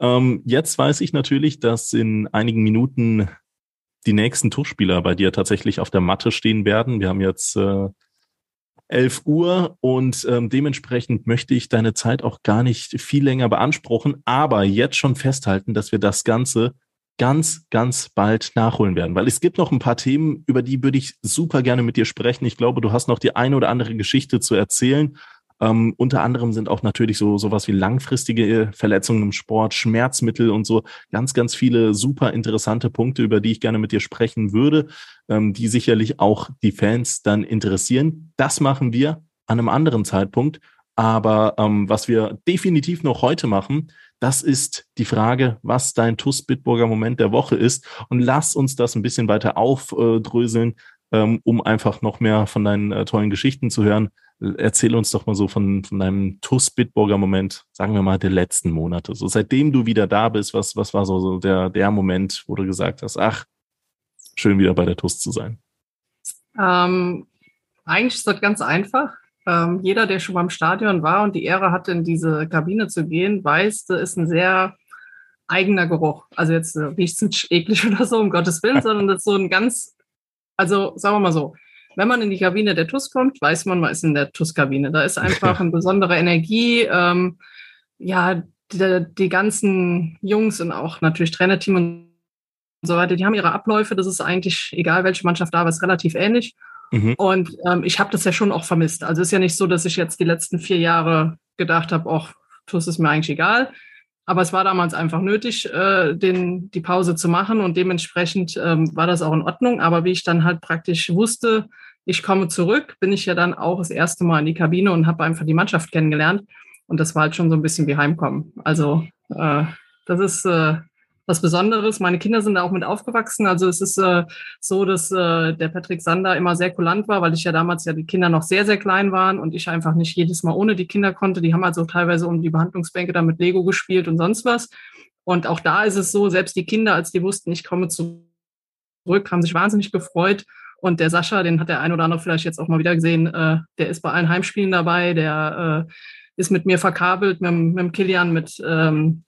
Ähm, jetzt weiß ich natürlich, dass in einigen Minuten die nächsten Tuchspieler bei dir tatsächlich auf der Matte stehen werden. Wir haben jetzt äh, 11 Uhr und ähm, dementsprechend möchte ich deine Zeit auch gar nicht viel länger beanspruchen, aber jetzt schon festhalten, dass wir das Ganze ganz, ganz bald nachholen werden, weil es gibt noch ein paar Themen, über die würde ich super gerne mit dir sprechen. Ich glaube, du hast noch die eine oder andere Geschichte zu erzählen ähm, unter anderem sind auch natürlich so sowas wie langfristige Verletzungen im Sport, Schmerzmittel und so ganz, ganz viele super interessante Punkte, über die ich gerne mit dir sprechen würde, ähm, die sicherlich auch die Fans dann interessieren. Das machen wir an einem anderen Zeitpunkt. Aber ähm, was wir definitiv noch heute machen, das ist die Frage, was dein TUS Bitburger Moment der Woche ist. Und lass uns das ein bisschen weiter aufdröseln, ähm, um einfach noch mehr von deinen äh, tollen Geschichten zu hören. Erzähl uns doch mal so von, von deinem TUS Bitburger Moment, sagen wir mal, der letzten Monate. So seitdem du wieder da bist, was, was war so, so der, der Moment, wo du gesagt hast, ach, schön wieder bei der TUS zu sein? Ähm, eigentlich ist das ganz einfach. Ähm, jeder, der schon beim Stadion war und die Ehre hatte, in diese Kabine zu gehen, weiß, das ist ein sehr eigener Geruch. Also jetzt äh, riecht es nicht eklig oder so, um Gottes Willen, sondern das ist so ein ganz, also sagen wir mal so, wenn man in die Kabine der TUS kommt, weiß man, man ist in der TUS-Kabine. Da ist einfach eine besondere Energie. Ähm, ja, die, die, ganzen Jungs und auch natürlich Trainerteam und so weiter, die haben ihre Abläufe. Das ist eigentlich egal, welche Mannschaft da war, ist relativ ähnlich. Mhm. Und ähm, ich habe das ja schon auch vermisst. Also es ist ja nicht so, dass ich jetzt die letzten vier Jahre gedacht habe, ach, das ist mir eigentlich egal. Aber es war damals einfach nötig, äh, den, die Pause zu machen und dementsprechend ähm, war das auch in Ordnung. Aber wie ich dann halt praktisch wusste, ich komme zurück, bin ich ja dann auch das erste Mal in die Kabine und habe einfach die Mannschaft kennengelernt. Und das war halt schon so ein bisschen wie Heimkommen. Also äh, das ist äh, was Besonderes. Meine Kinder sind da auch mit aufgewachsen. Also es ist äh, so, dass äh, der Patrick Sander immer sehr kulant war, weil ich ja damals ja die Kinder noch sehr, sehr klein waren und ich einfach nicht jedes Mal ohne die Kinder konnte. Die haben also teilweise um die Behandlungsbänke dann mit Lego gespielt und sonst was. Und auch da ist es so, selbst die Kinder, als die wussten, ich komme zurück, haben sich wahnsinnig gefreut. Und der Sascha, den hat der ein oder andere vielleicht jetzt auch mal wieder gesehen, äh, der ist bei allen Heimspielen dabei, der äh, ist mit mir verkabelt, mit, mit Kilian, mit ähm,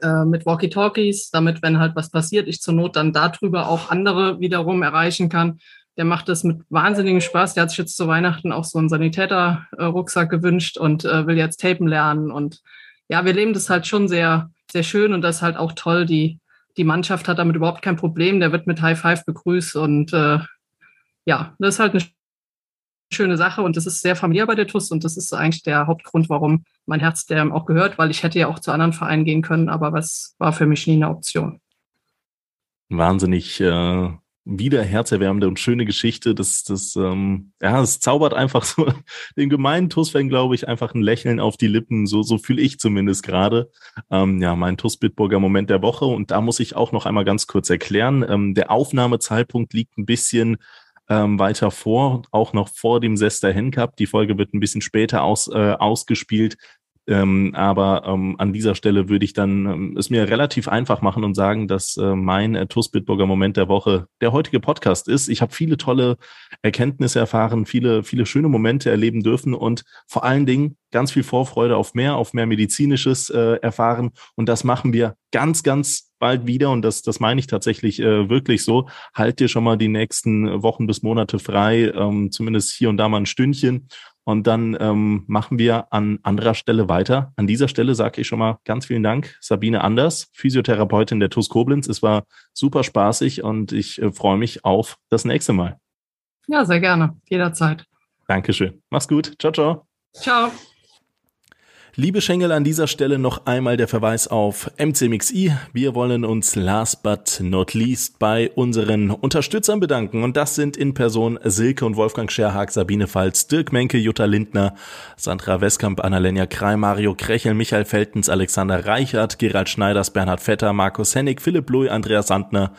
äh, mit Walkie-Talkies, damit, wenn halt was passiert, ich zur Not dann darüber auch andere wiederum erreichen kann. Der macht das mit wahnsinnigem Spaß. Der hat sich jetzt zu Weihnachten auch so einen Sanitäter-Rucksack gewünscht und äh, will jetzt Tapen lernen. Und ja, wir leben das halt schon sehr, sehr schön und das ist halt auch toll. Die, die Mannschaft hat damit überhaupt kein Problem. Der wird mit High Five begrüßt und äh, ja, das ist halt eine schöne Sache und das ist sehr familiär bei der TUS und das ist eigentlich der Hauptgrund, warum mein Herz der auch gehört, weil ich hätte ja auch zu anderen Vereinen gehen können, aber was war für mich nie eine Option. Wahnsinnig äh, wieder herzerwärmende und schöne Geschichte. Das, das, ähm, ja, es zaubert einfach so den gemeinen TUS-Fan, glaube ich, einfach ein Lächeln auf die Lippen. So, so fühle ich zumindest gerade. Ähm, ja, mein TUS-Bitburger Moment der Woche. Und da muss ich auch noch einmal ganz kurz erklären. Ähm, der Aufnahmezeitpunkt liegt ein bisschen ähm, weiter vor, auch noch vor dem Sester Hen Cup. Die Folge wird ein bisschen später aus, äh, ausgespielt. Ähm, aber ähm, an dieser Stelle würde ich dann ähm, es mir relativ einfach machen und sagen, dass äh, mein äh, TUS Bitburger Moment der Woche der heutige Podcast ist. Ich habe viele tolle Erkenntnisse erfahren, viele, viele schöne Momente erleben dürfen und vor allen Dingen ganz viel Vorfreude auf mehr, auf mehr medizinisches äh, erfahren. Und das machen wir ganz, ganz bald wieder. Und das, das meine ich tatsächlich äh, wirklich so. Halt dir schon mal die nächsten Wochen bis Monate frei, ähm, zumindest hier und da mal ein Stündchen. Und dann ähm, machen wir an anderer Stelle weiter. An dieser Stelle sage ich schon mal ganz vielen Dank, Sabine Anders, Physiotherapeutin der TUS Koblenz. Es war super spaßig und ich äh, freue mich auf das nächste Mal. Ja, sehr gerne. Jederzeit. Dankeschön. Mach's gut. Ciao, ciao. Ciao. Liebe Schengel, an dieser Stelle noch einmal der Verweis auf MCMXI. Wir wollen uns last but not least bei unseren Unterstützern bedanken. Und das sind in Person Silke und Wolfgang Scherhag, Sabine Falz, Dirk Menke, Jutta Lindner, Sandra Westkamp, Annalena Krei, Mario Krechel, Michael Feltens, Alexander Reichert, Gerald Schneiders, Bernhard Vetter, Markus Hennig, Philipp Louis, Andreas Sandner,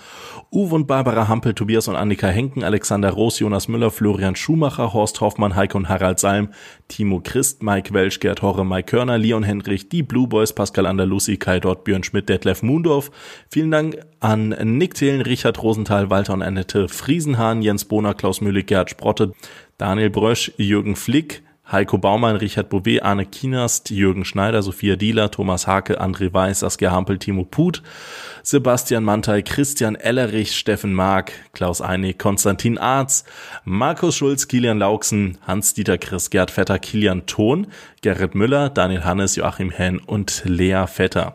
Uwe und Barbara Hampel, Tobias und Annika Henken, Alexander Roos, Jonas Müller, Florian Schumacher, Horst Hoffmann, Heike und Harald Salm, Timo Christ, Mike Welsch, Gerd Horre, Mike Körner, Körner, Leon Hendrich, die Blue Boys, Pascal Andalusi, Kai Dort, Björn Schmidt, Detlef Mundorf. Vielen Dank an Nick Thelen, Richard Rosenthal, Walter und Annette Friesenhahn, Jens Bohner, Klaus Mühle, Gerhard Sprotte, Daniel Brösch, Jürgen Flick, Heiko Baumann, Richard Bouvet, Arne Kienast, Jürgen Schneider, Sophia Dieler, Thomas Hake, André Weiß, Saskia Hampel, Timo Put, Sebastian Mantei, Christian Ellerich, Steffen Mark, Klaus Einig, Konstantin Arz, Markus Schulz, Kilian Lauksen, Hans-Dieter Chris, Gerd Vetter, Kilian Thon, Gerrit Müller, Daniel Hannes, Joachim Henn und Lea Vetter.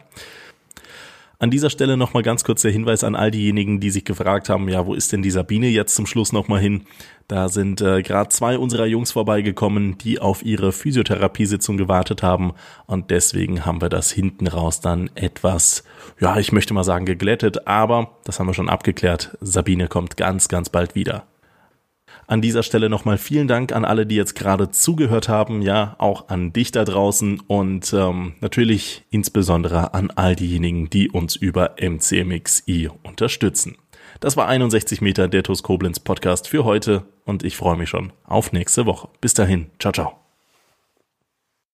An dieser Stelle nochmal ganz kurz der Hinweis an all diejenigen, die sich gefragt haben, ja, wo ist denn die Sabine jetzt zum Schluss nochmal hin? Da sind äh, gerade zwei unserer Jungs vorbeigekommen, die auf ihre Physiotherapiesitzung gewartet haben und deswegen haben wir das hinten raus dann etwas, ja, ich möchte mal sagen geglättet, aber das haben wir schon abgeklärt. Sabine kommt ganz, ganz bald wieder. An dieser Stelle nochmal vielen Dank an alle, die jetzt gerade zugehört haben, ja, auch an dich da draußen und ähm, natürlich insbesondere an all diejenigen, die uns über MCMXI unterstützen. Das war 61 Meter der TUS Koblenz Podcast für heute und ich freue mich schon auf nächste Woche. Bis dahin, ciao, ciao.